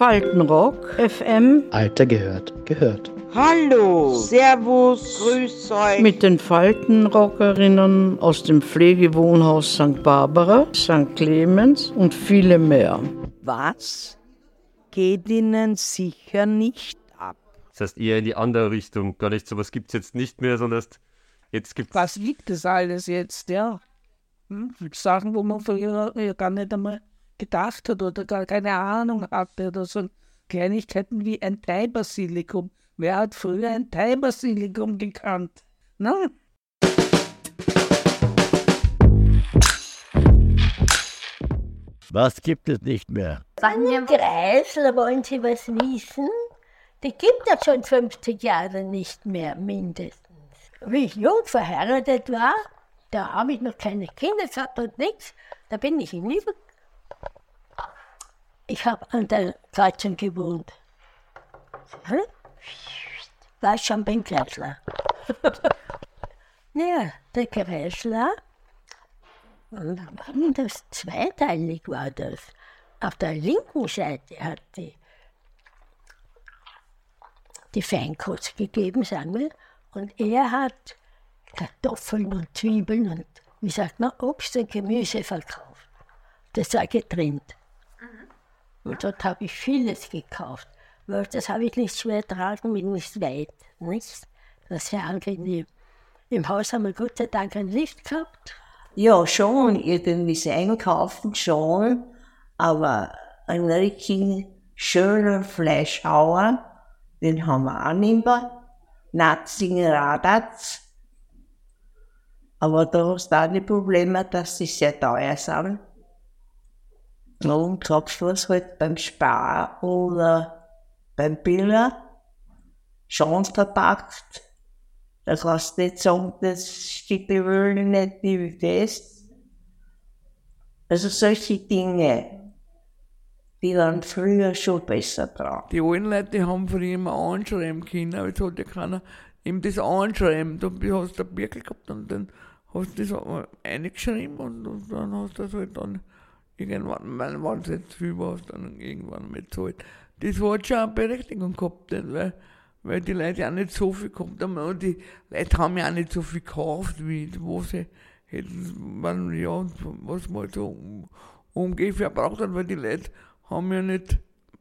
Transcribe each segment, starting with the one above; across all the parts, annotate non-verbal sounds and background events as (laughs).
Faltenrock, FM. Alter gehört, gehört. Hallo, Servus, Grüß euch. Mit den Faltenrockerinnen aus dem Pflegewohnhaus St. Barbara, St. Clemens und viele mehr. Was geht Ihnen sicher nicht ab? Das heißt eher in die andere Richtung. Gar nicht so was gibt es jetzt nicht mehr, sondern jetzt gibt es. Was liegt das alles jetzt, ja? Hm? Sachen, wo man früher gar nicht einmal gedacht hat oder gar keine Ahnung hatte oder so Kleinigkeiten wie ein Thai-Basilikum. Wer hat früher ein Thai-Basilikum gekannt? Ne? Was gibt es nicht mehr? Wann Kreisler, wollen Sie was wissen? Die gibt es schon 50 Jahre nicht mehr, mindestens. Wie ich jung verheiratet war, da habe ich noch keine Kinder gehabt und nichts. Da bin ich in Liebe. Ich habe an der Kreuzung gewohnt. Hm? War schon beim Kreisler. ja, der Kreisler und das zweiteilig war das. Auf der linken Seite hat die, die Feinkost gegeben, sagen wir, und er hat Kartoffeln und Zwiebeln und, wie sagt man, Obst und Gemüse verkauft. Das war getrennt. Und dort habe ich vieles gekauft, weil das habe ich nicht schwer tragen, mit nicht weit. Nicht? Das ja angenehm. Im Haus haben wir Gott sei Dank ein Lift gehabt ja, schon, irgendwie Einkaufen schon, aber ein richtig schöner Fleischhauer, den haben wir auch nicht mehr. Natzinger Radatz. Aber da hast du auch die Probleme, dass sie sehr teuer sind. Sagst du was halt beim Spar oder beim Biller, schon verpackt da kannst du nicht sagen, das steht die Wöhle nicht wie fest. Also solche Dinge, die waren früher schon besser dran. Die alten Leute haben früher immer anschreiben können, aber jetzt hat ja keiner eben das anschreiben. Du hast du ein Birkel gehabt und dann hast du das eingeschrieben und, und dann hast du das halt dann irgendwann, wenn es jetzt war, dann irgendwann mit zahlt. Das hat schon eine Berechtigung gehabt, weil weil die Leute auch nicht so viel gehabt haben und die Leute haben ja auch nicht so viel gekauft, wie wo sie hätten, man, ja, was halt so ungefähr braucht hat, weil die Leute haben ja nicht,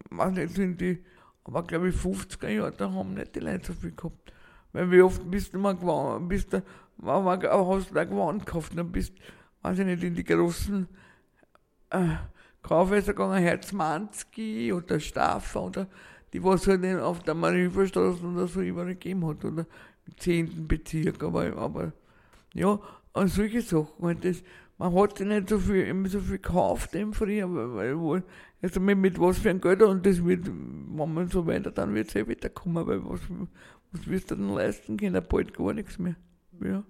weiß nicht, sind die, aber glaube ich 50er Jahre, da haben nicht die Leute so viel gehabt. Weil wie oft bist du mal gewohnt, bist du, war, war, hast du da gewohnt gekauft, dann bist, weiß ich nicht, in die großen äh, Kaufhäuser gegangen, Herzmanski oder Staffer oder die was halt auf der Marienstraße oder so überall gegeben hat, oder im 10. Bezirk, aber, aber ja, an solche Sachen halt das, man hat nicht so viel, immer so viel gekauft im früher, weil, weil also mit, mit was für ein Geld und das wird, wenn man so weiter, dann wird es eh wieder kommen, weil was, was wirst du denn leisten können, bald gar nichts mehr, ja.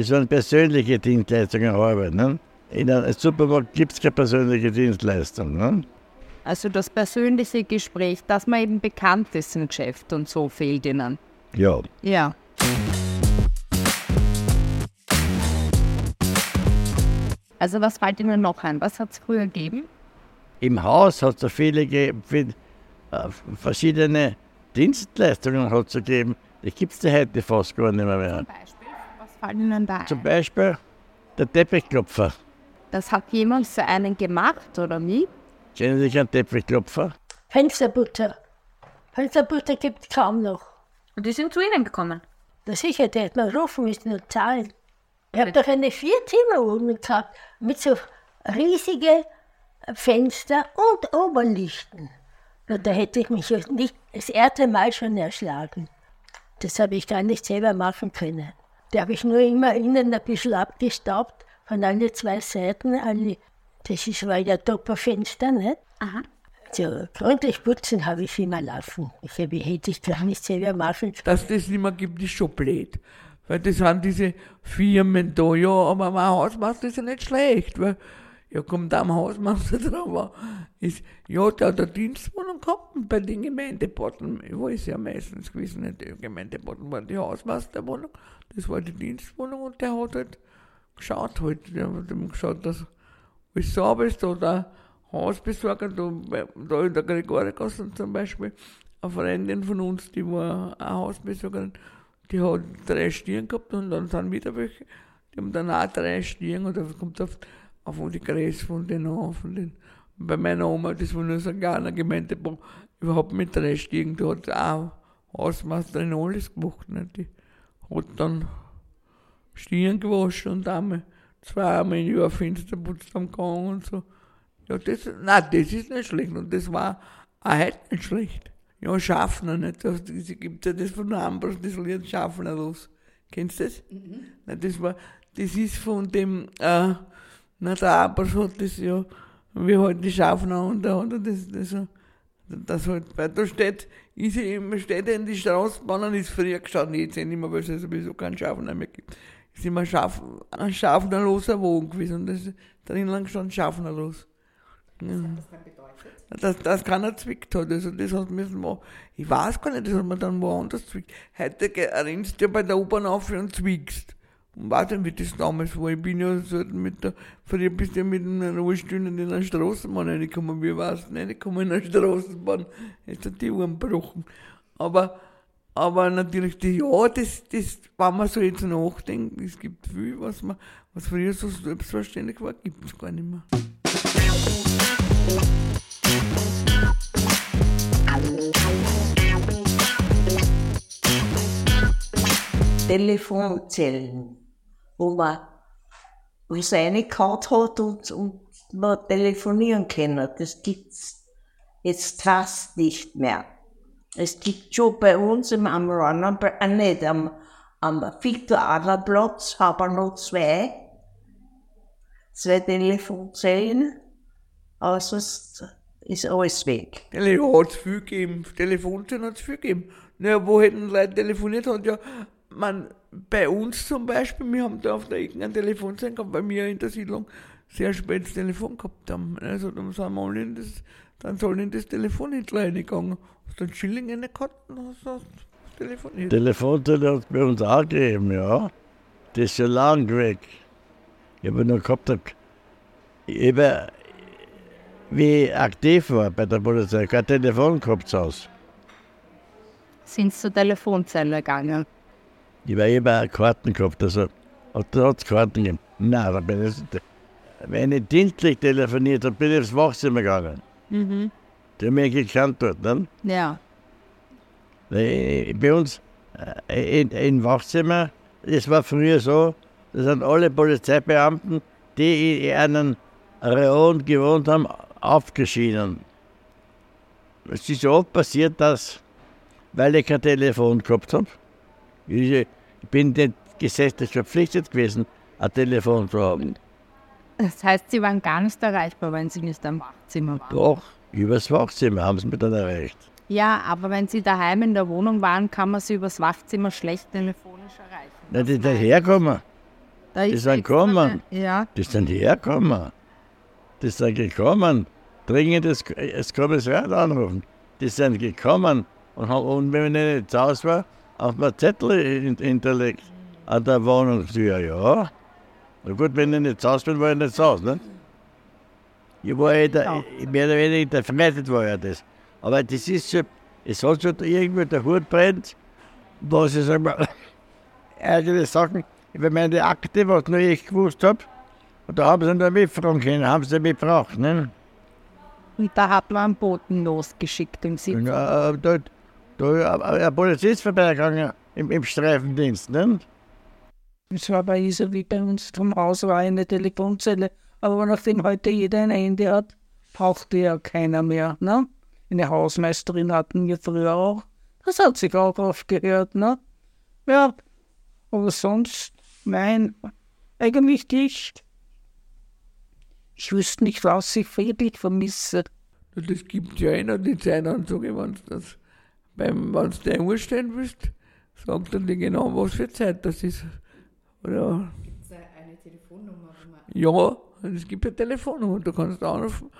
Das waren persönliche Dienstleistungen Arbeit, ne? In einem Supermarkt gibt es keine persönliche Dienstleistung. Ne? Also das persönliche Gespräch, dass man eben bekannt ist im Geschäft und so fehlt Ihnen. Ja. Ja. Also was fällt Ihnen noch ein? Was hat es früher gegeben? Im Haus hat es viele, viele äh, verschiedene Dienstleistungen hat gegeben. Die gibt es heute fast gar nicht mehr. Zum Beispiel? Fällt Ihnen da ein? Zum Beispiel der Teppichklopfer. Das hat jemand für einen gemacht, oder wie? Kennen Sie sich einen Teppichklopfer? Fensterbutter. Fensterbutter gibt es kaum noch. Und die sind zu Ihnen gekommen? Na sicher, der hat man rufen müssen und zahlen. Ich habe doch eine Vierzimmerwohnung gehabt mit so riesigen Fenster und Oberlichten. Und da hätte ich mich nicht das erste Mal schon erschlagen. Das habe ich gar nicht selber machen können. Da habe ich nur immer innen ein bisschen abgestaubt von alle zwei Seiten, alle, das ist weil ja Doppelfenster, nicht? Aha. So, gründlich putzen habe ich immer laufen. Ich habe, hätte ich gar nicht selber machen Dass das nicht mehr gibt, ist schon blöd. Weil das sind diese Firmen da, ja, aber mein Hausmeister ist ja nicht schlecht, weil, ja, kommt am Hausmeister drauf, ist, ja, der hat eine Dienstwohnung gehabt und bei den Gemeindebauten, wo ist ja meistens gewesen, nicht die Gemeindebauten waren die Hausmeisterwohnung, das war die Dienstwohnung und der hat halt geschaut halt, der hat geschaut, dass alles sauber ist, da der Hausbesorger, da, da in der Gregorgasse zum Beispiel, eine Freundin von uns, die war eine Hausbesorgerin, die hat drei Stieren gehabt und dann sind wieder welche, die haben dann auch drei Stieren und das kommt auf, auf die Größe von an, von den, bei meiner Oma, das war nur so ein kleiner Gemeindebau, überhaupt mit drei Stiegen, die hat auch Hausmeisterin alles gemacht, ne? die hat dann Stirn gewaschen und einmal zweimal im Jahr Fenster putzt am Gang und so. Ja, das, nein, das ist nicht schlecht und das war auch heute nicht schlecht. Ja, Schaffner, nicht? Das, das gibt ja das von Ambros, das Lied Schaffner los. Kennst du das? Nein, das war, das ist von dem, äh, na, der Ambros hat das ja, wie halt die Schaffner und da hat das, das, das halt, weil da steht, ist ja immer, steht ja in die Straßenbahn und ist früher gestanden, jetzt nicht mehr, weil es sowieso keinen Schaffner mehr gibt. Ist immer Schaff, ein schaffnerloser Wogen gewesen und das, drin lang stand schaffnerlos. Ja. Das, das kann er zwickt hat, also das hat müssen wir, ich weiß gar nicht, das hat man dann woanders zwickt. Heute rennst du ja bei der U-Bahn auf und zwickst. Nicht, wie das damals war. Ich bin ja so mit der, früher bist du ja mit einer Rollstuhl in einer Straßenbahn reingekommen, wie war's reingekommen in einer Straßenbahn, ist hat die Uhren gebrochen. Aber, aber natürlich, die, ja, das, das, wenn man so jetzt nachdenkt, es gibt viel, was man, was früher so selbstverständlich war, gibt's gar nicht mehr. Telefonzellen, wo man wo es reingehauen hat und, und man telefonieren können. Das gibt's jetzt fast nicht mehr. Es gibt schon bei uns im Amraner, äh, nicht am, am Victor Adlerplatz, haben noch zwei, zwei Telefonzellen, aber sonst ist alles weg. Tele hat es viel gegeben, Telefonzellen hat es viel gegeben. Naja, wo hätten Leute telefoniert, hat ja, man, bei uns zum Beispiel, wir haben da auf der Ecke eine Telefonzelle gehabt, bei mir in der Siedlung sehr spät das Telefon gehabt haben. Also dann sind wir alle in das, dann sollen in das Telefon nicht reingegangen. Hast du einen Schilling in der Karte und hast hast telefoniert. Telefonzelle hat es bei uns auch gegeben, ja. Das ist schon lang weg. Ich habe noch gehabt, habe, wie ich aktiv war bei der Polizei, kein Telefon gehabt zu Hause. Sind zur Telefonzelle gegangen. Ich habe immer Karten gehabt, also da hat es Karten gegeben. Nein, da bin ich, wenn ich dienstlich telefoniert habe, bin ich aufs Wachzimmer gegangen. Mhm. Die haben mich gekannt dort, ne? Ja. Bei uns äh, in, in Wachzimmer, es war früher so, da sind alle Polizeibeamten, die in einem Rayon gewohnt haben, aufgeschieden. Es ist oft passiert, dass, weil ich kein Telefon gehabt habe, ich, bin nicht gesetzlich verpflichtet gewesen, ein Telefon zu haben. Das heißt, Sie waren gar nicht erreichbar, wenn Sie nicht am Wachzimmer waren. Doch, übers Wachzimmer haben sie mich dann erreicht. Ja, aber wenn Sie daheim in der Wohnung waren, kann man Sie übers Wachzimmer schlecht telefonisch erreichen. Na, die sind hergekommen. Da Die ist sind gekommen. Ja, Die sind hergekommen. Die sind gekommen. Dringend das, Kommissariat anrufen. Die sind gekommen und, haben, und wenn ich nicht zu Hause war, auf mir Zettel hin- hinterlegt. An der Wohnungstür, ja. Na gut, wenn ich nicht Hause bin, war ich nicht Hause, ne? Ich war ja der, mehr oder weniger in der Freizeit war ja das. Aber das ist schon, es hat schon irgendwo der Hut brennt, was ich sag mal, (laughs) eigene Sachen, über meine Akte, was nur ich gewusst habe. Und da haben sie dann mitfragen können, haben sie mich gebraucht. Ne? und da hat man einen Boten losgeschickt im Und, Sitz. äh, da, da ein Polizist vorbeigegangen im, im Streifendienst. Ne? Es war bei Isa wie bei uns vom Haus war eine Telefonzelle. Aber nachdem heute jeder ein Handy hat, brauchte ja keiner mehr. Ne? Eine Hausmeisterin hatten wir früher auch. Das hat sich auch aufgehört. Ne? Ja, aber sonst, nein, eigentlich nicht. Ich wüsste nicht, was ich wirklich vermisse. Das gibt ja einer die Zeitanzeige, wenn du das wenn du Uhr stellen willst, sagt er dir genau, was für Zeit das ist. Oder? eine Telefonnummer? Ja, es gibt eine Telefonnummer, du kannst anrufen.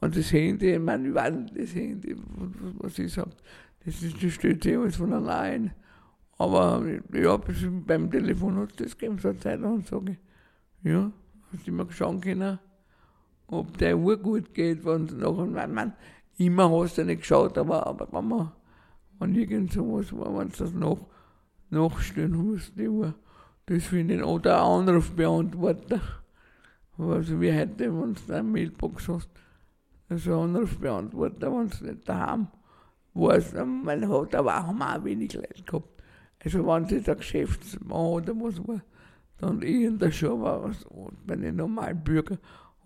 Und das Handy, ich meine, ich weiß nicht, das Handy, was- was ich sage, das, ist, das steht sich alles von allein. Aber ja, beim Telefon hat es das gegeben, so eine Zeitanzeige. Ja, hast immer schauen können. ob der Uhr gut geht, wenn es noch und man, immer hast du nicht geschaut, aber, aber wenn man, wenn irgend sowas war, wenn du das noch nachstellen musst, die Uhr, das finde ich, oder Anrufbeantworter, also wie heute, wenn du eine Mailbox hast, also Anrufbeantworter, wenn du nicht daheim warst, man hat aber auch mal wenig Leute gehabt. Also wenn jetzt ein Geschäftsmann oder was war, dann ich in der Show war, also, bei den normalen Bürger,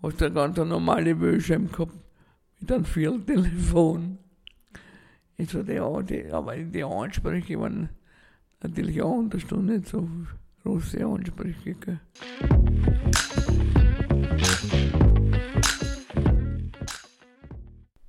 hast du eine ganz normale Wölschheim gehabt, mit einem Vierteltelefon. Also die, die, aber die Ansprüche waren natürlich auch anders und nicht so große Ansprüche.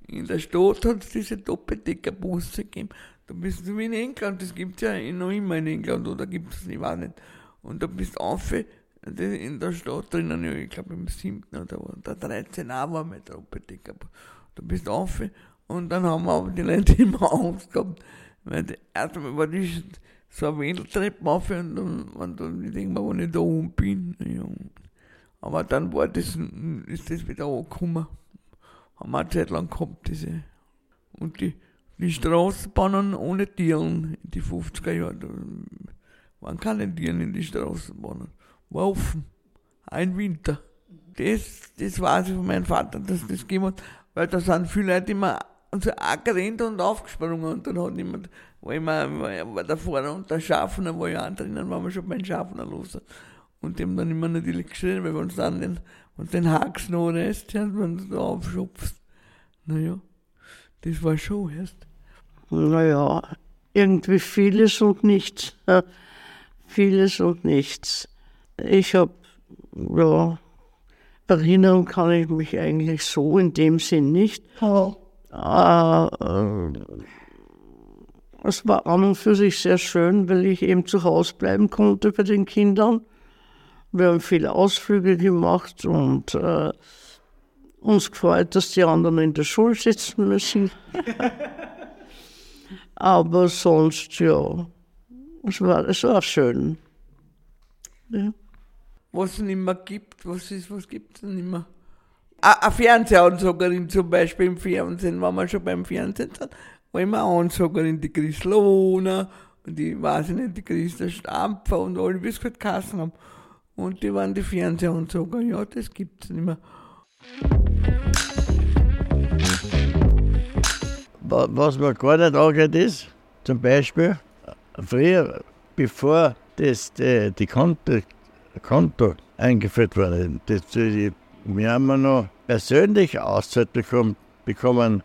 In der Stadt hat es diese Doppeldeckerbusse gegeben. Da bist du wie in England, das gibt es ja noch immer in England, oder gibt es, ich weiß nicht. Und da bist du auf, in der Stadt drinnen, ich glaube im 7. oder der 13 auch war mit Doppeldeckerbus. Da bist du auf und dann haben wir aber die Leute (laughs) immer Angst gehabt, weil die, erstmal war die so eine Wendeltreppe auf und dann, und dann ich denke mir, wenn ich da oben bin. Ja. Aber dann war das, ist das wieder angekommen. Haben wir eine Zeit lang gehabt, diese. Und die, die Straßenbahnen ohne Tieren in die 50er Jahre, da waren keine Tieren in die Straßenbahnen. War offen. Ein Winter. Das, das weiß ich von meinem Vater, dass das gegeben hat, weil da sind viele Leute immer so auch gerannt und aufgesprungen und dann hat niemand, war immer, war da vorne und der Schaffner war ja auch drinnen, waren wir schon beim Schaffner los. Und die haben dann immer natürlich geschrien, weil wenn du dann den, wenn den Hax noch lässt, wenn du da aufschubst. Naja, das war schon erst. Naja, irgendwie vieles und nichts. Ja, vieles und nichts. Ich habe, ja, erinnern kann ich mich eigentlich so in dem Sinn nicht. Oh. Äh, es war an und für sich sehr schön, weil ich eben zu Hause bleiben konnte bei den Kindern. Wir haben viele Ausflüge gemacht und äh, uns gefreut, dass die anderen in der Schule sitzen müssen. (laughs) Aber sonst, ja, es war, es war schön. Ja. Was es nicht mehr gibt, was was gibt es nicht mehr? Eine Fernsehansagerin zum Beispiel im Fernsehen, wenn wir schon beim Fernsehen sind, war immer Ansagerin, die Chris Lohner und die, weiß ich nicht, die Christa Stampfer und alle, wie es halt geheißen haben. Und die waren die Fernsehansager, ja, das gibt es nicht mehr. Was mir gar nicht angeht ist, zum Beispiel, früher, bevor das, die, die Konto, Konto eingeführt wurde, das, die, wir haben noch persönlich Auszahlung bekommen,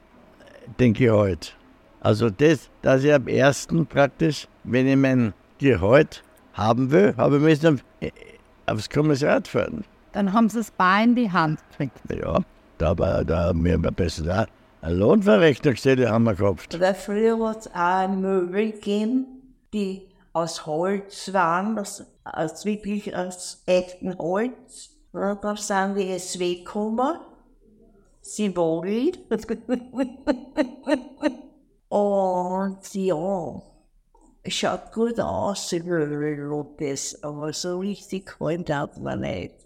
den Gehalt. Also das, dass ich am ersten praktisch, wenn ich mein Gehalt haben will, habe ich müssen aufs Kommissariat fahren. Dann haben sie es bar in die Hand gekriegt. Ja, da, war, da haben wir besser eine Lohnverrechnungsstelle haben wir gehabt. Weil früher hat es auch Möbel gegeben, die aus Holz waren, das, aus wirklich aus echtem Holz. Und dann sind die SW gekommen, Symbol. (laughs) Und ja, schaut gut aus, das, aber so richtig kalt hat man nicht.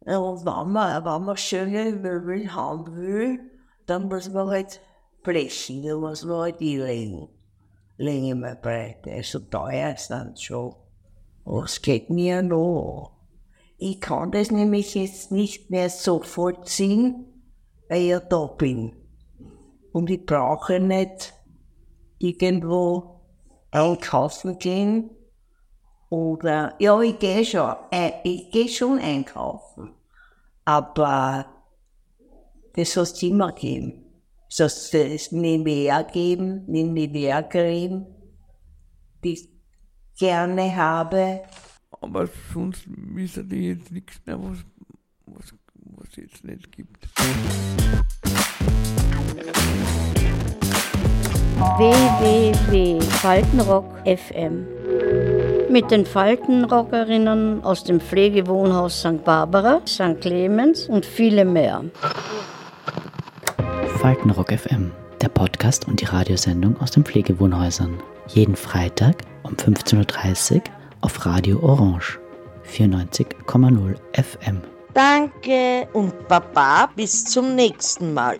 Und wenn man, wenn man schöne Möbel haben will, dann muss man halt blechen, dann muss man halt die legen. Legen wir Breite, so teuer ist dann schon. Was geht mir noch? Ich kann das nämlich jetzt nicht mehr so vollziehen, weil ich da bin. Und ich brauche nicht irgendwo einkaufen gehen. Oder, ja, ich gehe schon, äh, ich gehe schon einkaufen. Aber das soll es immer geben. Soll es Nivea geben, eine Nivea-Creme, die ich gerne habe. Aber sonst wissen die jetzt nichts mehr, was, was es jetzt nicht gibt. www.faltenrock.fm mit den Faltenrockerinnen aus dem Pflegewohnhaus St. Barbara, St. Clemens und viele mehr. Faltenrock FM, der Podcast und die Radiosendung aus den Pflegewohnhäusern. Jeden Freitag um 15.30 Uhr auf Radio Orange 94,0 FM. Danke und Baba bis zum nächsten Mal.